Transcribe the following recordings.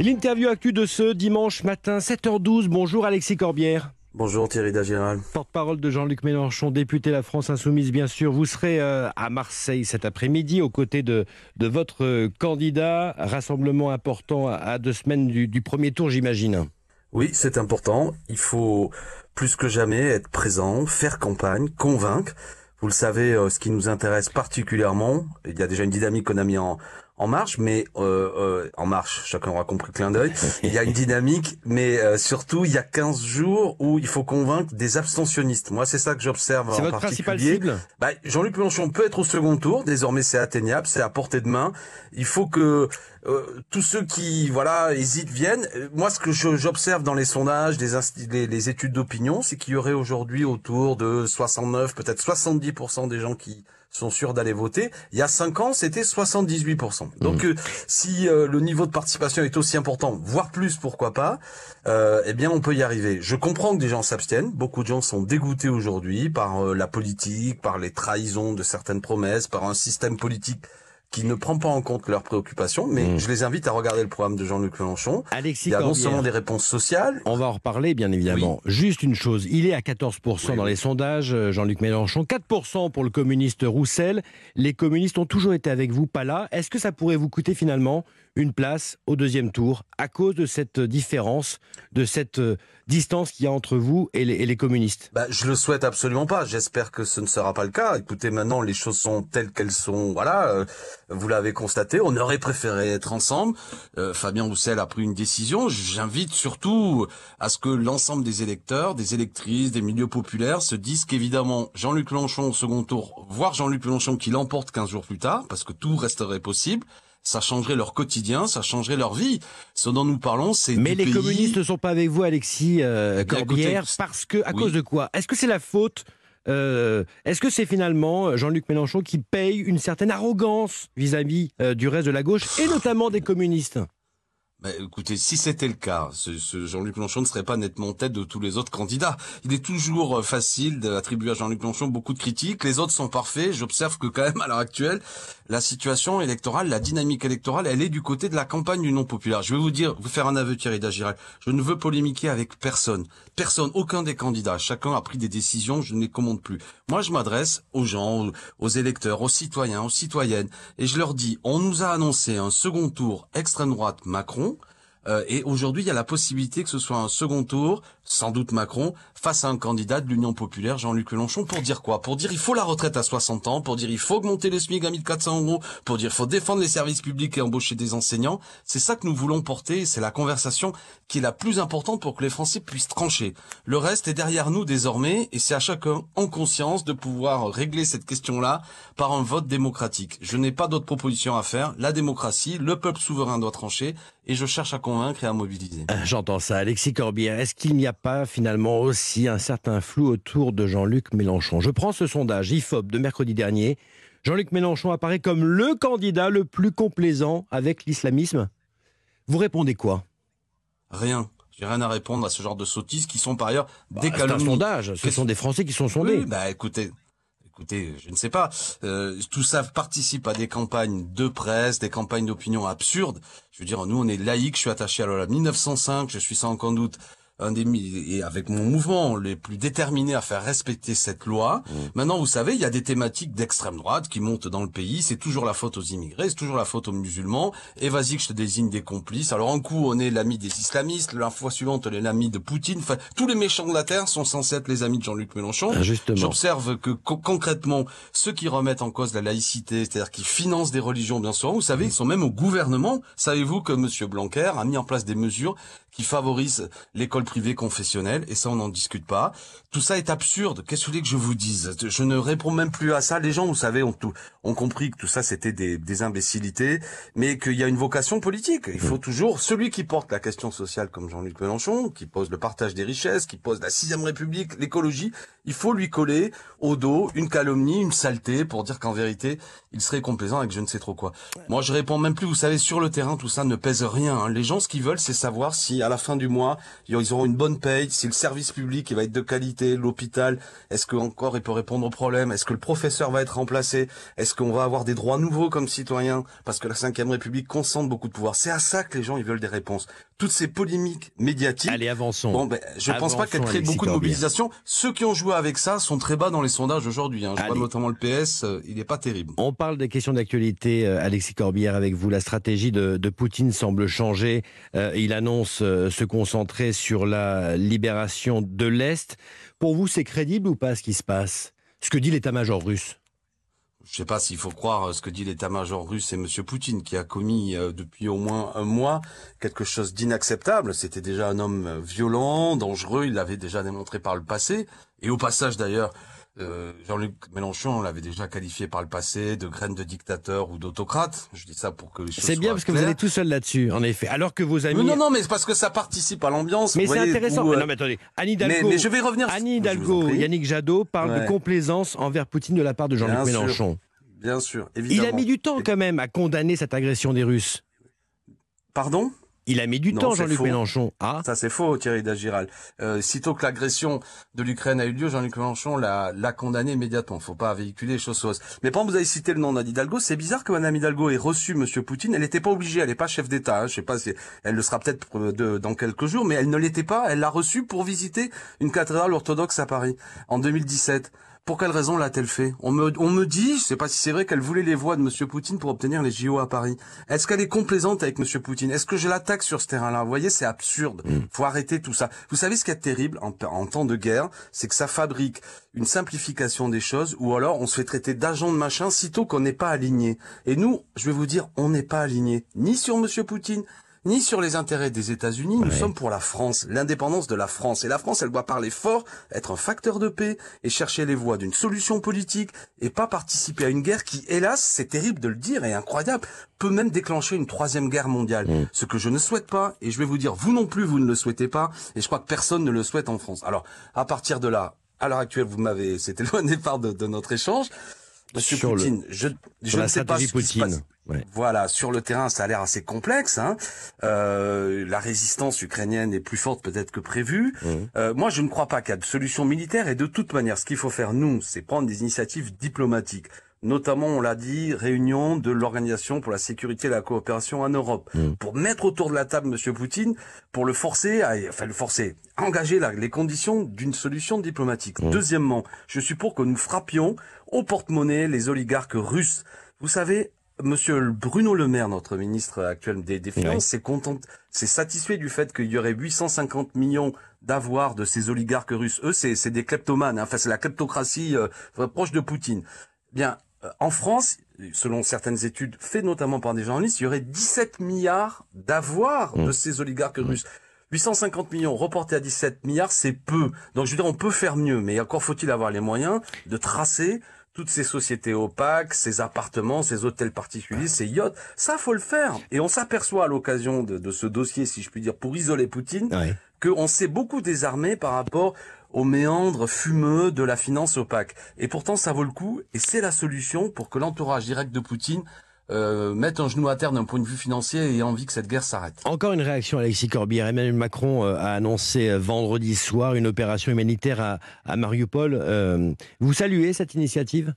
L'interview actu de ce dimanche matin, 7h12. Bonjour Alexis Corbière. Bonjour Thierry Dagiral. Porte-parole de Jean-Luc Mélenchon, député La France Insoumise, bien sûr. Vous serez euh, à Marseille cet après-midi aux côtés de, de votre candidat. Rassemblement important à, deux semaines du, du premier tour, j'imagine. Oui, c'est important. Il faut plus que jamais être présent, faire campagne, convaincre. Vous le savez, euh, ce qui nous intéresse particulièrement, il y a déjà une dynamique qu'on a mis en, en marche, mais euh, euh, en marche, chacun aura compris clin d'œil. Il y a une dynamique, mais euh, surtout il y a 15 jours où il faut convaincre des abstentionnistes. Moi, c'est ça que j'observe en votre particulier. Cible bah, Jean-Luc Mélenchon peut être au second tour. Désormais, c'est atteignable, c'est à portée de main. Il faut que euh, tous ceux qui voilà hésitent viennent. Moi, ce que j'observe dans les sondages, les, les études d'opinion, c'est qu'il y aurait aujourd'hui autour de 69, peut-être 70% des gens qui sont sûrs d'aller voter. Il y a 5 ans, c'était 78%. Donc, mmh. euh, si euh, le niveau de participation est aussi important, voire plus, pourquoi pas, euh, eh bien, on peut y arriver. Je comprends que des gens s'abstiennent. Beaucoup de gens sont dégoûtés aujourd'hui par la politique, par les trahisons de certaines promesses, par un système politique qui ne prend pas en compte leurs préoccupations, mais mmh. je les invite à regarder le programme de Jean-Luc Mélenchon. Alexis il y a non seulement des réponses sociales. On va en reparler, bien évidemment. Juste une chose, il est à 14% dans les sondages, euh, Jean-Luc Mélenchon, 4% pour le communiste Roussel. Les communistes ont toujours été avec vous, pas là. Est-ce que ça pourrait vous coûter finalement une place au deuxième tour à cause de cette différence, de cette euh, distance qu'il y a entre vous et les, communistes bah, Je le souhaite absolument pas. J'espère que ce ne sera pas le cas. Écoutez, maintenant les choses sont telles qu'elles sont. Voilà, euh, vous l'avez constaté. On aurait préféré être ensemble. Euh, Fabien Roussel a pris une décision. J'invite surtout à ce que l'ensemble des électeurs, des électrices, des milieux populaires se disent qu'évidemment Jean-Luc Mélenchon au second tour, voire Jean-Luc Mélenchon qui l'emporte 15 jours plus tard, parce que tout resterait possible ça changerait leur quotidien, ça changerait leur vie. Ce dont nous parlons, c'est Mais les pays... communistes ne sont pas avec vous, Alexis euh, Corbière, parce que à cause de quoi? Est-ce que c'est la faute euh, Est-ce que c'est finalement Jean-Luc Mélenchon qui paye une certaine arrogance vis-à-vis euh, du reste de la gauche et notamment des communistes? Bah, écoutez, si c'était le cas, ce, ce Jean-Luc Mélenchon ne serait pas nettement en tête de tous les autres candidats. Il est toujours euh, facile d'attribuer à Jean-Luc Mélenchon beaucoup de critiques. Les autres sont parfaits. J'observe que quand même, à l'heure actuelle, la situation électorale, la dynamique électorale, elle est du côté de la campagne du non populaire. Je vais vous dire, vous faire un aveu, Thierry Dagiral. Je ne veux polémiquer avec personne. Personne, aucun des candidats. Chacun a pris des décisions, je ne les commande plus. Moi, je m'adresse aux gens, aux électeurs, aux citoyens, aux citoyennes, et je leur dis, on nous a annoncé un second tour extrême droite Macron, et aujourd'hui, il y a la possibilité que ce soit un second tour, sans doute Macron, face à un candidat de l'Union populaire, Jean-Luc Mélenchon, pour dire quoi? Pour dire il faut la retraite à 60 ans, pour dire il faut augmenter le SMIC à 1400 euros, pour dire il faut défendre les services publics et embaucher des enseignants. C'est ça que nous voulons porter, c'est la conversation qui est la plus importante pour que les Français puissent trancher. Le reste est derrière nous désormais, et c'est à chacun en conscience de pouvoir régler cette question-là par un vote démocratique. Je n'ai pas d'autre proposition à faire. La démocratie, le peuple souverain doit trancher, et je cherche à convaincre et à mobiliser. J'entends ça. Alexis Corbière, est-ce qu'il n'y a pas finalement aussi un certain flou autour de Jean-Luc Mélenchon Je prends ce sondage IFOP de mercredi dernier. Jean-Luc Mélenchon apparaît comme le candidat le plus complaisant avec l'islamisme. Vous répondez quoi? Rien. J'ai rien à répondre à ce genre de sottises qui sont par ailleurs bah, des C'est un sondage. Ce sont des Français qui sont sondés. Oui, bah écoutez, écoutez, je ne sais pas. Euh, tout ça participe à des campagnes de presse, des campagnes d'opinion absurdes. Je veux dire, nous, on est laïcs. Je suis attaché à la loi 1905. Je suis sans aucun doute un des et avec mon mouvement les plus déterminés à faire respecter cette loi. Mmh. Maintenant, vous savez, il y a des thématiques d'extrême droite qui montent dans le pays. C'est toujours la faute aux immigrés, c'est toujours la faute aux musulmans. Et vas-y que je te désigne des complices. Alors un coup, on est l'ami des islamistes, la fois suivante, on est l'ami de Poutine. Enfin, tous les méchants de la terre sont censés être les amis de Jean-Luc Mélenchon. Ah, J'observe que concrètement, ceux qui remettent en cause la laïcité, c'est-à-dire qui financent des religions, bien sûr, vous savez, ils sont même au gouvernement. Savez-vous que Monsieur Blanquer a mis en place des mesures qui favorisent l'école privée confessionnelle, et ça on n'en discute pas. Tout ça est absurde. Qu'est-ce que vous voulez que je vous dise? Je ne réponds même plus à ça. Les gens, vous savez, ont, tout, ont compris que tout ça c'était des, des imbécilités, mais qu'il y a une vocation politique. Il faut toujours celui qui porte la question sociale, comme Jean-Luc Mélenchon, qui pose le partage des richesses, qui pose la sixième République, l'écologie. Il faut lui coller au dos une calomnie, une saleté, pour dire qu'en vérité, il serait complaisant avec je ne sais trop quoi. Moi, je réponds même plus. Vous savez, sur le terrain, tout ça ne pèse rien. Hein. Les gens, ce qu'ils veulent, c'est savoir si à la fin du mois, ils auront une bonne paye, si le service public il va être de qualité, l'hôpital, est-ce que encore il peut répondre aux problèmes, est-ce que le professeur va être remplacé, est-ce qu'on va avoir des droits nouveaux comme citoyens, parce que la Ve République concentre beaucoup de pouvoir. C'est à ça que les gens ils veulent des réponses. Toutes ces polémiques médiatiques. Allez, avançons. Bon, ben, je pense pas qu'elles créent beaucoup de mobilisation. Ceux qui ont joué avec ça sont très bas dans les sondages aujourd'hui. Hein. Je vois notamment le PS, euh, il n'est pas terrible. On parle des questions d'actualité, euh, Alexis Corbière, avec vous. La stratégie de, de Poutine semble changer. Euh, il annonce se concentrer sur la libération de l'Est. Pour vous, c'est crédible ou pas ce qui se passe? Ce que dit l'état-major russe je sais pas s'il faut croire ce que dit l'état-major russe et Monsieur Poutine, qui a commis euh, depuis au moins un mois quelque chose d'inacceptable. C'était déjà un homme euh, violent, dangereux, il l'avait déjà démontré par le passé. Et au passage d'ailleurs, euh, Jean-Luc Mélenchon l'avait déjà qualifié par le passé de graine de dictateur ou d'autocrate. Je dis ça pour que les choses C'est bien parce que vous allez tout seul là-dessus, en effet. Alors que vos amis. non, non, mais c'est parce que ça participe à l'ambiance. Mais c'est intéressant. non, mais attendez. Anne Hidalgo. Mais, je vais revenir. Anne Hidalgo, Yannick Jadot parlent de complaisance envers Poutine de la part de Jean-Luc Mélenchon. Bien sûr, évidemment. Il a mis du temps quand même à condamner cette agression des Russes. Pardon? Il a mis du temps, Jean-Luc Mélenchon. Ah. Ça, c'est faux, Thierry Dagiral. Euh, sitôt que l'agression de l'Ukraine a eu lieu, Jean-Luc Mélenchon l'a condamné immédiatement. Faut pas véhiculer les choses fausses. Mais quand vous avez cité le nom d'Anne Hidalgo, c'est bizarre que Mme Hidalgo ait reçu Monsieur Poutine. Elle n'était pas obligée, elle n'est pas chef d'État. Hein. Je sais pas si elle le sera peut-être euh, dans quelques jours, mais elle ne l'était pas. Elle l'a reçu pour visiter une cathédrale orthodoxe à Paris en 2017. Pour quelle raison l'a-t-elle fait? On me, on me dit, je sais pas si c'est vrai, qu'elle voulait les voix de Monsieur Poutine pour obtenir les JO à Paris. Est-ce qu'elle est complaisante avec Monsieur Poutine? Est-ce que je l'attaque sur ce terrain-là? Vous voyez, c'est absurde. Mm. Faut arrêter tout ça. Vous savez ce qui est terrible en, en temps de guerre, c'est que ça fabrique une simplification des choses, ou alors on se fait traiter d'agent de machin sitôt qu'on n'est pas aligné. Et nous, je vais vous dire, on n'est pas aligné ni sur Monsieur Poutine, ni sur les intérêts des États-Unis. Nous sommes pour la France, l'indépendance de la France. Et la France, elle doit parler fort, être un facteur de paix et chercher les voies d'une solution politique et pas participer à une guerre qui, hélas, c'est terrible de le dire et incroyable, peut même déclencher une troisième guerre mondiale. Mm. Ce que je ne souhaite pas, et je vais vous dire, vous non plus, vous ne le souhaitez pas, et je crois que personne ne le souhaite en France. Alors, à partir de là, à l'heure actuelle, vous m'avez, c'était loin départ de, de notre échange. Monsieur Poutine, je, je ne sais pas ce qui se passe. Voilà, sur le terrain, ça a l'air assez complexe. Hein. Euh, la résistance ukrainienne est plus forte peut-être que prévu. Mmh. Euh, moi, je ne crois pas qu'il y a de solution militaire. Et de toute manière, ce qu'il faut faire, nous, c'est prendre des initiatives diplomatiques. Notamment, on l'a dit, réunion de l'Organisation pour la sécurité et la coopération en Europe, mmh. pour mettre autour de la table Monsieur Poutine, pour le forcer, à, enfin le forcer, engager les conditions d'une solution diplomatique. Mmh. Deuxièmement, je suis pour que nous frappions au porte-monnaie les oligarques russes. Vous savez, Monsieur Bruno Le Maire, notre ministre actuel des, Finances, s'est content, s'est satisfait du fait qu'il y aurait 850 millions d'avoirs de ces oligarques russes. Eux, c'est des kleptomanes. Hein. Enfin, c'est la kleptocratie euh, proche de Poutine. Bien, en France, selon certaines études faites notamment par des journalistes, il y aurait 17 milliards d'avoirs de mmh. ces oligarques mmh. russes. 850 millions reportés à 17 milliards, c'est peu. Donc je veux dire, on peut faire mieux, mais encore faut-il avoir les moyens de tracer toutes ces sociétés opaques, ces appartements, ces hôtels particuliers, ces yachts, ça faut le faire. Et on s'aperçoit à l'occasion de, ce dossier, si je puis dire, pour isoler Poutine, qu'on s'est beaucoup désarmé par rapport aux méandres fumeux de la finance opaque. Et pourtant, ça vaut le coup, et c'est la solution pour que l'entourage direct de Poutine euh, mettre un genou à terre d'un point de vue financier et envie que cette guerre s'arrête. Encore une réaction, Alexis Corbière. Emmanuel Macron euh, a annoncé euh, vendredi soir une opération humanitaire à, à Mariupol. vous saluez cette initiative?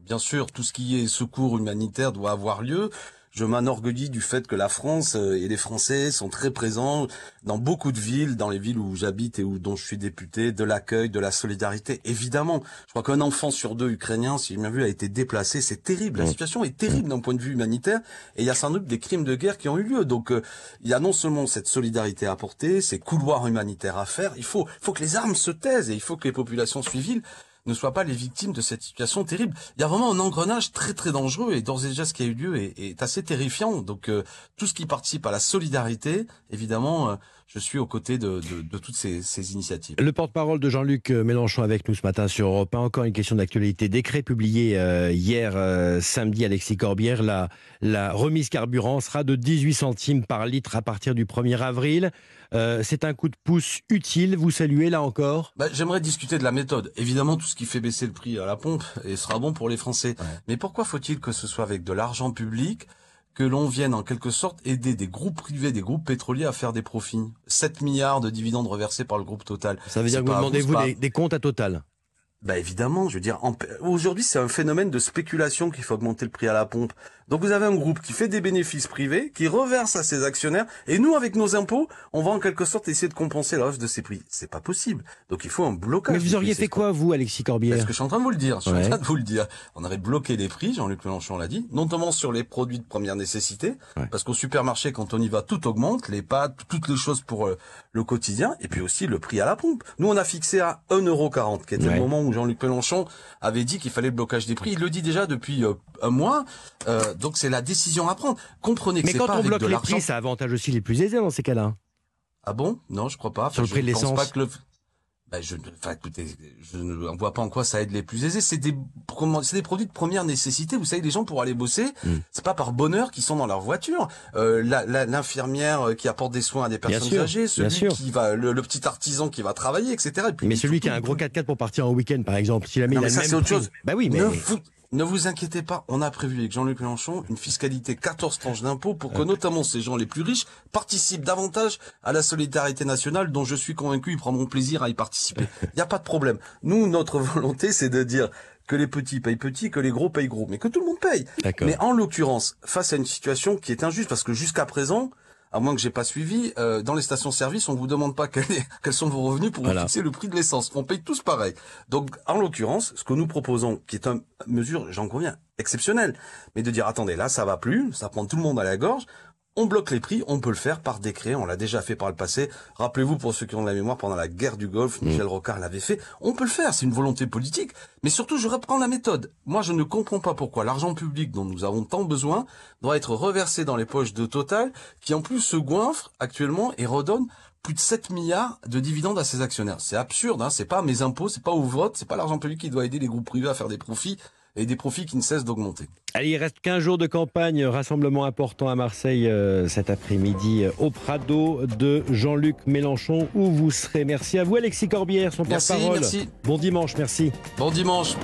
Bien sûr, tout ce qui est secours humanitaire doit avoir lieu je m'enorgueillis du fait que la France euh, et les Français sont très présents dans beaucoup de villes, dans les villes où j'habite et où dont je suis député, de l'accueil, de la solidarité. Évidemment, je crois qu'un enfant sur deux ukrainien, si j'ai bien vu, a été déplacé. C'est terrible. La situation est terrible d'un point de vue humanitaire. Et il y a sans doute des crimes de guerre qui ont eu lieu. Donc, euh, il y a non seulement cette solidarité à apporter, ces couloirs humanitaires à faire. Il faut, faut que les armes se taisent et il faut que les populations suivies ne soient pas les victimes de cette situation terrible. Il y a vraiment un engrenage très très dangereux et d'ores et déjà ce qui a eu lieu est, assez terrifiant. Donc euh, tout ce qui participe à la solidarité, évidemment, euh, je suis aux côtés de, toutes ces, initiatives. Le porte-parole de Jean-Luc Mélenchon avec nous ce matin sur Europe 1. Encore une question d'actualité. Décret publié euh, hier samedi, Alexis Corbière. La, la remise carburant sera de 18 centimes par litre à partir du 1er avril. Euh, c'est un coup de pouce utile. Vous saluez là encore? Bah, J'aimerais discuter de la méthode. Évidemment, tout ce qui fait baisser le prix à la pompe et sera bon pour les Français. Mais pourquoi faut-il que ce soit avec de l'argent public que l'on vienne en quelque sorte aider des groupes privés, des groupes pétroliers à faire des profits. 7 milliards de dividendes reversés par le groupe Total. Ça veut dire que vous demandez-vous des, des comptes à Total? Bah évidemment, je veux dire, aujourd'hui c'est un phénomène de spéculation qui fait augmenter le prix à la pompe. Donc vous avez un groupe qui fait des bénéfices privés, qui reverse à ses actionnaires, et nous avec nos impôts, on va en quelque sorte essayer de compenser la hausse de ces prix. C'est pas possible. Donc il faut un blocage. Mais vous auriez fait quoi, vous, Alexis Corbière Parce que je suis en train de vous le dire. Je suis en train de vous le dire. On aurait bloqué les prix, Jean-Luc Mélenchon l'a dit, notamment sur les produits de première nécessité, parce qu'au supermarché, quand on y va, tout augmente, les pâtes, toutes les choses pour euh, le quotidien, et puis aussi le prix à la pompe. Nous on a fixé à 1,40€, qui était le moment où Jean-Luc Mélenchon avait dit qu'il fallait le blocage des prix. Il le dit déjà depuis euh, un mois. Euh, donc c'est la décision à prendre. Comprenez que Mais quand on bloque les prix, ça avantage aussi les plus aisés dans ces cas-là. Ah bon? Non, je crois pas. Sur le prix de l'essence. Ben je, enfin, écoutez, je ne vois pas en quoi ça aide les plus aisés. C'est des, c'est des produits de première nécessité. Vous savez, les gens pour aller bosser, mm. c'est pas par bonheur qu'ils sont dans leur voiture. Euh, l'infirmière qui apporte des soins à des personnes âgées, celui qui va, le, petit artisan qui va travailler, etc. mais celui qui a un gros 4x4 pour partir en week-end, par exemple, s'il a mis la ça, c'est autre chose. Bah oui, mais. Ne vous inquiétez pas, on a prévu avec Jean-Luc Mélenchon une fiscalité 14 tranches d'impôts pour que notamment ces gens les plus riches participent davantage à la solidarité nationale dont je suis convaincu ils prendront plaisir à y participer. Il n'y a pas de problème. Nous, notre volonté, c'est de dire que les petits payent petits, que les gros payent gros, mais que tout le monde paye. Mais en l'occurrence, face à une situation qui est injuste, parce que jusqu'à présent, à moins que j'ai pas suivi, euh, dans les stations-service, on vous demande pas quels sont vos revenus pour fixer le prix de l'essence. On paye tous pareil. Donc, en l'occurrence, ce que nous proposons, qui est une mesure, j'en conviens, exceptionnelle, mais de dire attendez, là, ça va plus, ça prend tout le monde à la gorge on bloque les prix, on peut le faire par décret, on l'a déjà fait par le passé. Rappelez-vous, pour ceux qui ont de la mémoire, pendant la guerre du Golfe, mm. Michel Rocard l'avait fait. On peut le faire, c'est une volonté politique. Mais surtout, je reprends la méthode. Moi, je ne comprends pas pourquoi l'argent public dont nous avons tant besoin doit être reversé dans les poches de Total, qui en plus se goinfre actuellement et redonne plus de 7 milliards de dividendes à ses actionnaires. C'est absurde, hein c'est pas mes impôts, c'est pas au vote, c'est pas l'argent public qui doit aider les groupes privés à faire des profits et des profits qui ne cessent d'augmenter. Allez, il reste 15 jours de campagne, rassemblement important à Marseille euh, cet après-midi euh, au Prado de Jean-Luc Mélenchon où vous serez. Merci à vous Alexis Corbière, son porte-parole. Bon dimanche, merci. Bon dimanche.